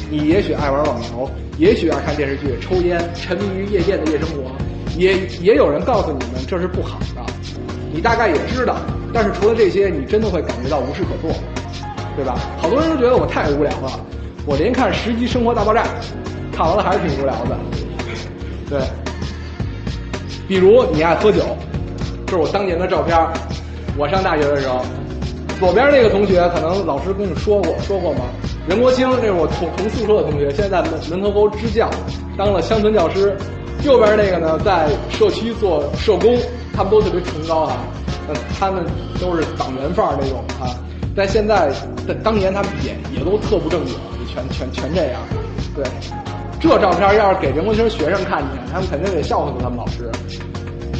你也许爱玩网游，也许爱看电视剧、抽烟，沉迷于夜店的夜生活，也也有人告诉你们这是不好的，你大概也知道。但是除了这些，你真的会感觉到无事可做，对吧？好多人都觉得我太无聊了，我连看十集《生活大爆炸》，看完了还是挺无聊的。对，比如你爱喝酒，这是我当年的照片，我上大学的时候，左边那个同学可能老师跟你说过，说过吗？任国清，这是我同同宿舍的同学，现在在门门头沟支教，当了乡村教师。右边那个呢，在社区做社工，他们都特别崇高啊。呃他们都是党员范儿那种啊。但现在，在当年他们也也都特不正经，全全全这样。对，这照片要是给任国清学生看见，他们肯定得笑话死他们老师。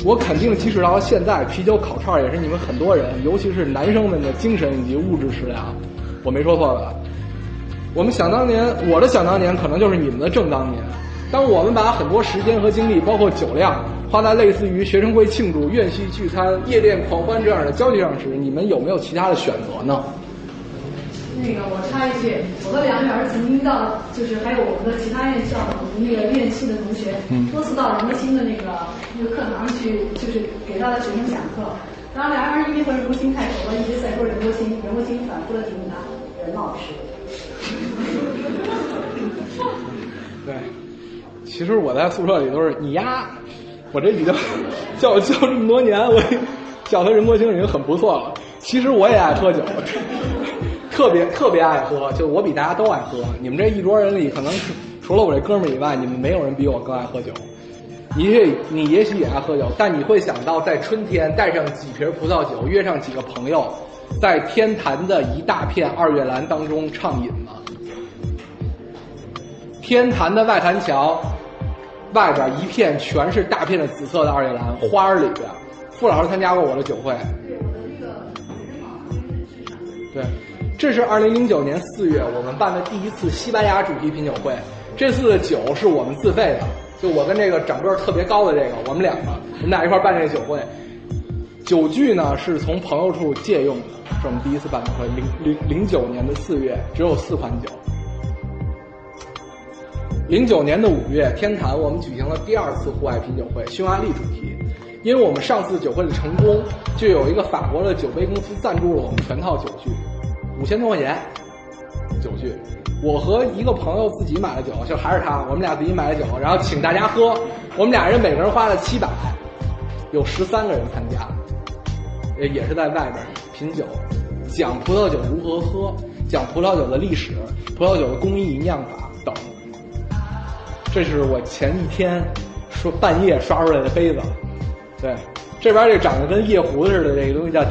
我肯定，即使到现在，啤酒烤串也是你们很多人，尤其是男生们的精神以及物质食粮。我没说错吧？我们想当年，我的想当年可能就是你们的正当年。当我们把很多时间和精力，包括酒量，花在类似于学生会庆祝、院系聚餐、夜店狂欢这样的交际上时，你们有没有其他的选择呢？那个我插一句，我和两个女儿曾经到，就是还有我们的其他院校，我们那个院系的同学，多次到任国清的那个那个课堂去，就是给他的学生讲课。然后两个人因为和任国清太熟了，一直在说任国清，任国清反复的提醒他，任老师。对，其实我在宿舍里都是你丫，我这已经 [laughs] 叫叫这么多年，我叫他任国清已经很不错了。其实我也爱喝酒，[laughs] 特别特别爱喝，就我比大家都爱喝。你们这一桌人里，可能除了我这哥们以外，你们没有人比我更爱喝酒。你也你也许也爱喝酒，但你会想到在春天带上几瓶葡萄酒，约上几个朋友，在天坛的一大片二月兰当中畅饮吗？天坛的外坛桥外边一片全是大片的紫色的二月兰花儿里边，傅老师参加过我的酒会。对，这是二零零九年四月我们办的第一次西班牙主题品酒会。这次的酒是我们自费的，就我跟这个长个儿特别高的这个，我们两个，我们俩一块办这个酒会。酒具呢是从朋友处借用的，是我们第一次办酒会。零零零九年的四月只有四款酒。零九年的五月，天坛我们举行了第二次户外品酒会，匈牙利主题。因为我们上次酒会的成功，就有一个法国的酒杯公司赞助了我们全套酒具，五千多块钱酒具。我和一个朋友自己买了酒，就还是他，我们俩自己买了酒，然后请大家喝。我们俩人每个人花了七百，有十三个人参加，也也是在外边品酒。讲葡萄酒如何喝，讲葡萄酒的历史、葡萄酒的工艺、酿法。这是我前一天说半夜刷出来的杯子，对，这边这长得跟夜壶似的这个东西叫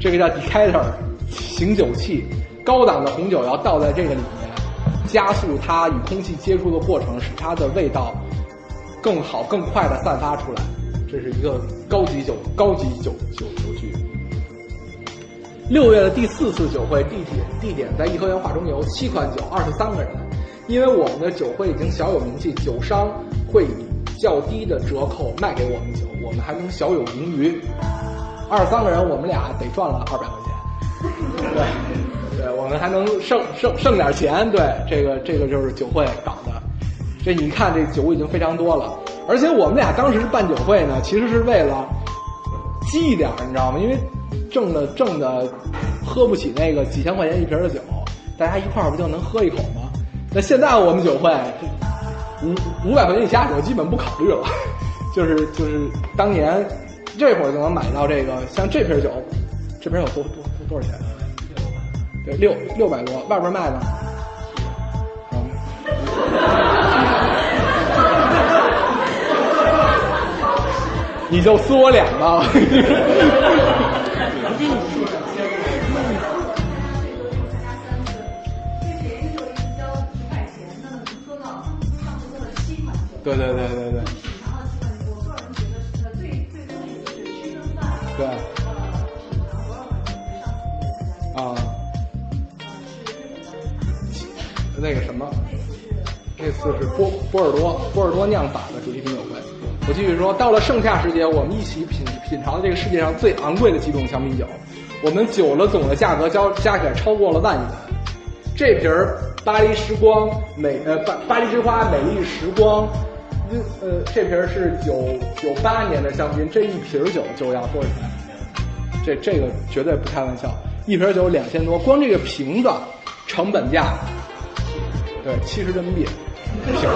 这个叫 decanter 醒酒器，高档的红酒要倒在这个里面，加速它与空气接触的过程，使它的味道更好、更快的散发出来。这是一个高级酒高级酒酒酒具。六月的第四次酒会，地点地点在颐和园画中游，七款酒，二十三个人。因为我们的酒会已经小有名气，酒商会以较低的折扣卖给我们酒，我们还能小有盈余。二三个人，我们俩得赚了二百块钱。对，对，我们还能剩剩剩点钱。对，这个这个就是酒会搞的。这你看，这酒已经非常多了。而且我们俩当时办酒会呢，其实是为了积一点，你知道吗？因为挣的挣的喝不起那个几千块钱一瓶的酒，大家一块儿不就能喝一口吗？那现在我们酒会五五百块钱以下我基本不考虑了，[laughs] 就是就是当年这会儿就能买到这个，像这瓶酒，这瓶有多多多少钱？对，六六百多，外边卖的？[laughs] 你就撕我脸吧！[laughs] 对对对对对。品尝了七款，我个人觉得呃最最贵的是屈臣氏对。啊。那个什么，那次是波波尔多波尔多酿法的主题品酒会。我继续说，到了盛夏时节，我们一起品品尝这个世界上最昂贵的几种香槟酒。我们酒的总的价格交加起来超过了万元。这瓶儿巴黎时光美呃巴巴黎之花美丽时光。呃，这瓶是九九八年的香槟，这一瓶酒就要多少钱？这这个绝对不开玩笑，一瓶酒两千多，光这个瓶子成本价，对，七十人民币，瓶子。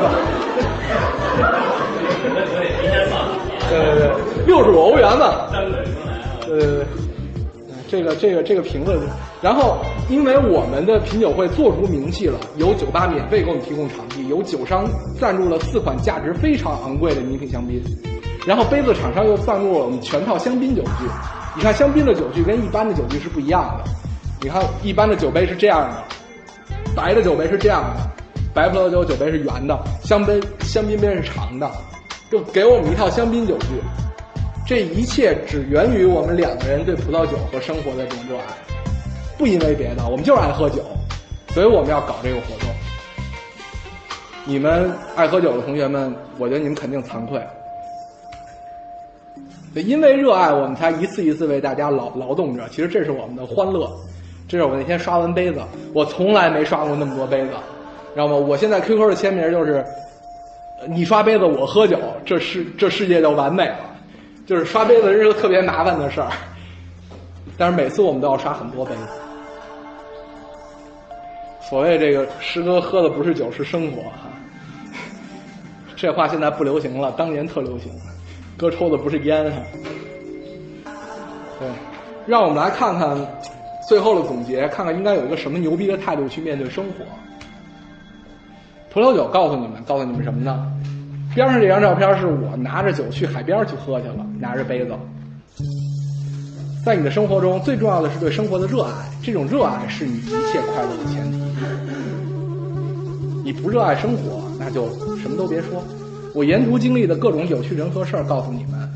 对 [laughs] 对对，六十五欧元呢。对对对。这个这个这个瓶子，然后因为我们的品酒会做出名气了，有酒吧免费给我们提供场地，有酒商赞助了四款价值非常昂贵的名品香槟，然后杯子厂商又赞助了我们全套香槟酒具。你看香槟的酒具跟一般的酒具是不一样的，你看一般的酒杯是这样的，白的酒杯是这样的，白葡萄酒酒杯是圆的，香杯香槟杯是长的，就给我们一套香槟酒具。这一切只源于我们两个人对葡萄酒和生活的这种热爱，不因为别的，我们就是爱喝酒，所以我们要搞这个活动。你们爱喝酒的同学们，我觉得你们肯定惭愧。因为热爱，我们才一次一次为大家劳劳动着。其实这是我们的欢乐。这是我那天刷完杯子，我从来没刷过那么多杯子，知道吗？我现在 QQ 的签名就是，你刷杯子，我喝酒，这世这世界就完美了。就是刷杯子是个特别麻烦的事儿，但是每次我们都要刷很多杯子。所谓这个师哥喝的不是酒是生活哈，这话现在不流行了，当年特流行。哥抽的不是烟哈。对，让我们来看看最后的总结，看看应该有一个什么牛逼的态度去面对生活。葡萄酒告诉你们，告诉你们什么呢？边上这张照片是我拿着酒去海边去喝去了，拿着杯子。在你的生活中，最重要的是对生活的热爱，这种热爱是你一切快乐的前提。你不热爱生活，那就什么都别说。我沿途经历的各种有趣人和事儿，告诉你们；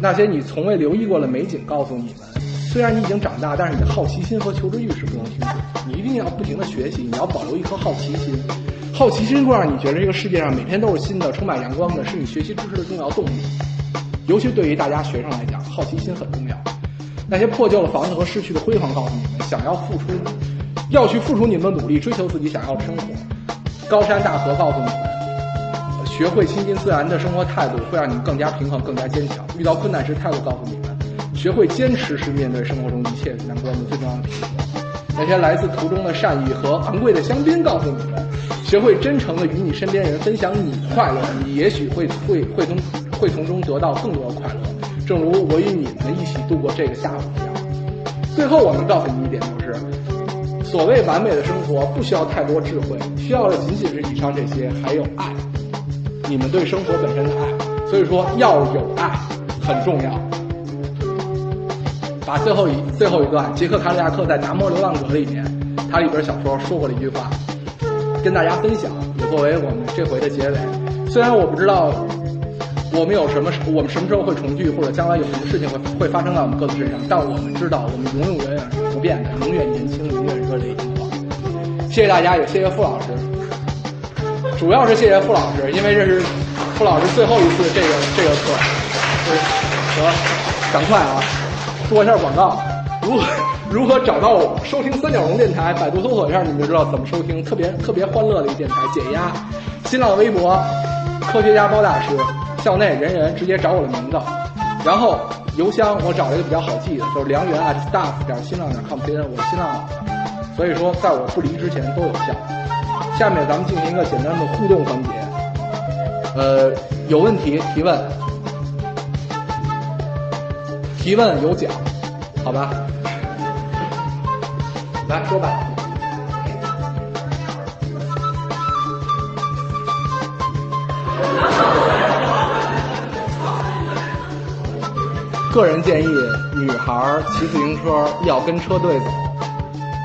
那些你从未留意过的美景，告诉你们。虽然你已经长大，但是你的好奇心和求知欲是不能停止。你一定要不停的学习，你要保留一颗好奇心。好奇心会让你觉得这个世界上每天都是新的，充满阳光的，是你学习知识的重要动力。尤其对于大家学生来讲，好奇心很重要。那些破旧的房子和逝去的辉煌，告诉你们，想要付出，要去付出你们的努力，追求自己想要的生活。高山大河告诉你们，学会亲近自然的生活态度，会让你们更加平衡，更加坚强。遇到困难时，态度告诉你们，学会坚持是面对生活中一切难关的最重要的品格。那些来自途中的善意和昂贵的香槟，告诉你们。学会真诚的与你身边人分享你的快乐，你也许会会会从会从中得到更多的快乐。正如我与你们一起度过这个下午一样。最后我能告诉你一点就是，所谓完美的生活不需要太多智慧，需要的仅仅是以上这些，还有爱，你们对生活本身的爱。所以说要有爱很重要。把最后一最后一段，杰克·卡里亚克在《达摩流浪者》里面，他里边小说说过的一句话，跟大家分享，也作为我们这回的结尾。虽然我不知道我们有什么，我们什么时候会重聚，或者将来有什么事情会会发生在我们各自身上，但我们知道，我们永远永远远是不变的，永远年轻，永远热泪盈眶。谢谢大家，也谢谢傅老师，主要是谢谢傅老师，因为这是傅老师最后一次这个这个课。得，赶快啊！做一下广告，如何如何找到我？收听三角龙电台，百度搜索一下，你们就知道怎么收听。特别特别欢乐的一个电台，解压。新浪微博，科学家包大师，校内人人直接找我的名字。然后邮箱我找了一个比较好记的，就是梁源 at staff 点新浪点 com，别我新浪。所以说，在我不离之前都有效。下面咱们进行一个简单的互动环节。呃，有问题提问。提问有奖，好吧？来说吧。个人建议，女孩骑自行车要跟车队走，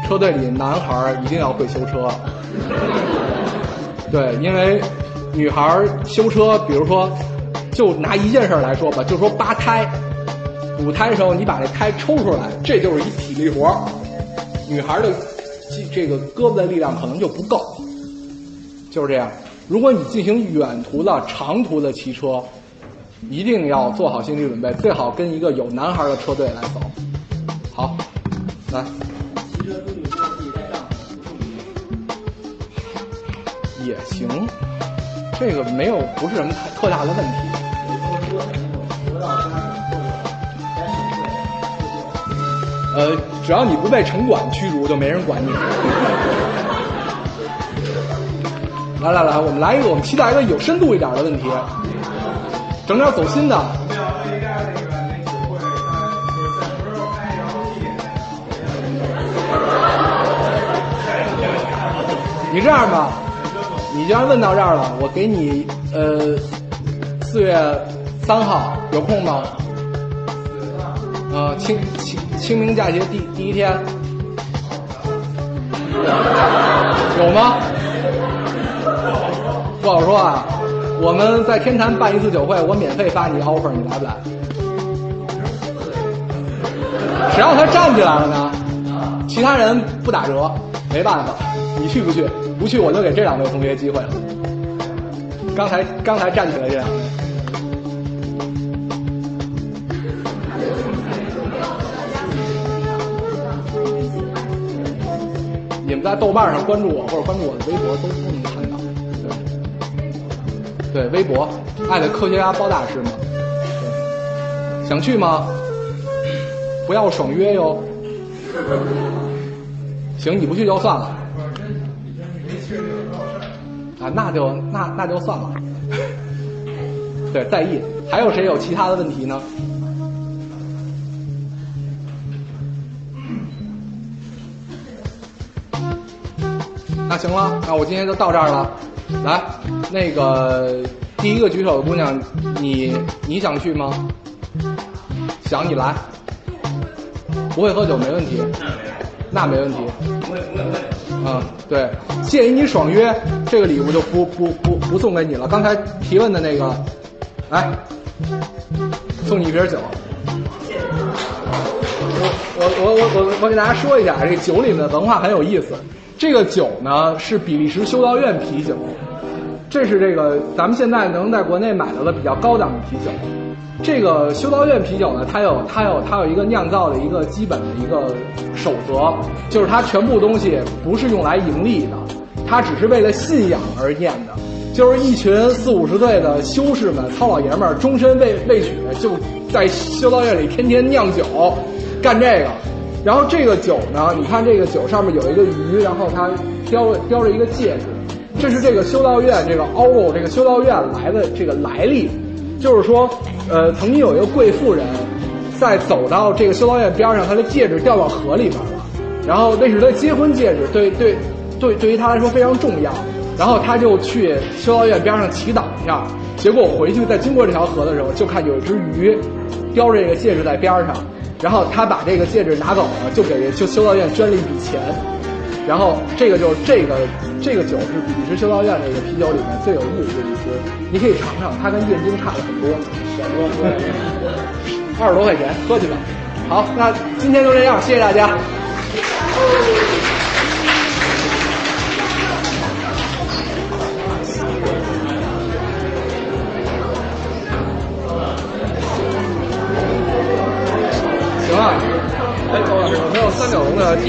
车队里男孩一定要会修车。对，因为女孩修车，比如说，就拿一件事来说吧，就说扒胎。补胎的时候，你把这胎抽出来，这就是一体力活女孩的这个胳膊的力量可能就不够，就是这样。如果你进行远途的、长途的骑车，一定要做好心理准备，最好跟一个有男孩的车队来走。好，来。骑车出去之后自己带帐篷，也行，这个没有不是什么太特大的问题。呃，只要你不被城管驱逐，就没人管你。来来来，我们来一个，我们期待一个有深度一点的问题，整点走心的。你这样吧，你既然问到这儿了，我给你呃，四月三号有空吗？呃，清清明假期第第一天，有吗？不好说啊。我们在天坛办一次酒会，我免费发你 offer，你来不来？只要他站起来了呢，其他人不打折，没办法。你去不去？不去我就给这两位同学机会了。刚才刚才站起来这两位。在豆瓣上关注我或者关注我的微博都都能看到，对，对，微博爱的科学家包大师嘛，想去吗？不要爽约哟。行，你不去就算了。啊，那就那那就算了。[laughs] 对，在意。还有谁有其他的问题呢？行了，那我今天就到这儿了。来，那个第一个举手的姑娘，你你想去吗？想你来，不会喝酒没问题，那没问题。不会不会不会。啊，对，鉴于你爽约，这个礼物就不不不不送给你了。刚才提问的那个，来，送你一瓶酒。我我我我我我给大家说一下，这酒里面的文化很有意思。这个酒呢是比利时修道院啤酒，这是这个咱们现在能在国内买到的比较高档的啤酒。这个修道院啤酒呢，它有它有它有一个酿造的一个基本的一个守则，就是它全部东西不是用来盈利的，它只是为了信仰而念的，就是一群四五十岁的修士们、糙老爷们儿，终身未未娶，就在修道院里天天酿酒，干这个。然后这个酒呢，你看这个酒上面有一个鱼，然后它雕雕着一个戒指，这是这个修道院这个凹肉这个修道院来的这个来历，就是说，呃，曾经有一个贵妇人，在走到这个修道院边上，她的戒指掉到河里边了，然后那是她结婚戒指，对对对，对于他来说非常重要。然后他就去修道院边上祈祷。一下，结果回去在经过这条河的时候，就看有一只鱼叼着这个戒指在边上，然后他把这个戒指拿走了，就给修修道院捐了一笔钱。然后这个就是这个这个酒是比利时修道院那个啤酒里面最有意思的一支，你可以尝尝，它跟燕京差了很多，二十多块钱，喝去吧。好，那今天就这样，谢谢大家。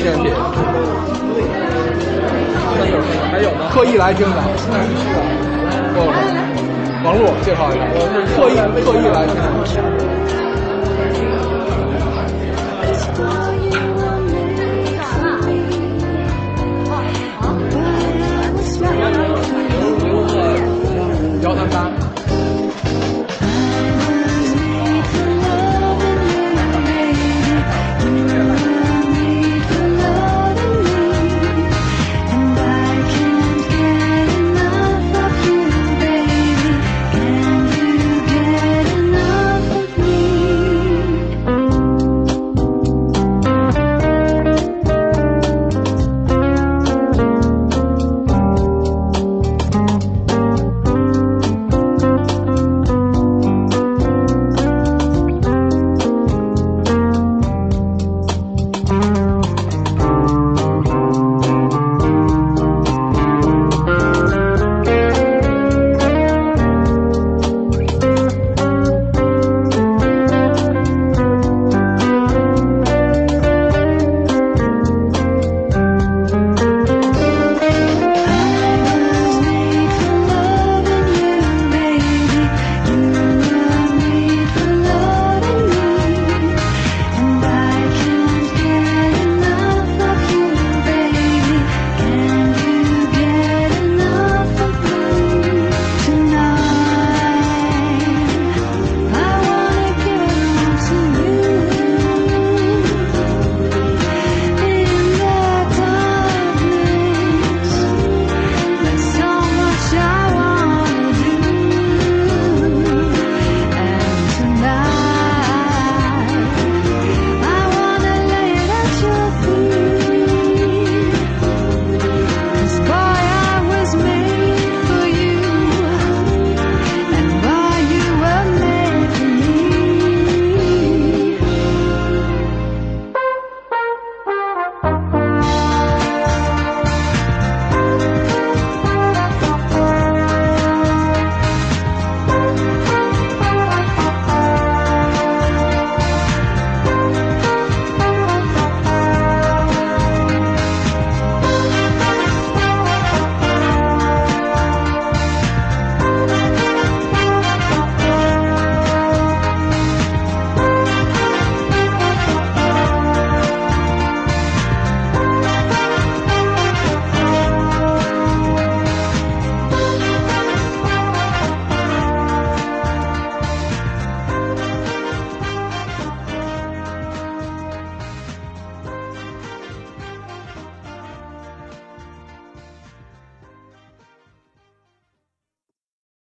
角龙的纪念品？三角龙还有吗？特意来听的，哦，王璐介绍一下，特意特意来听。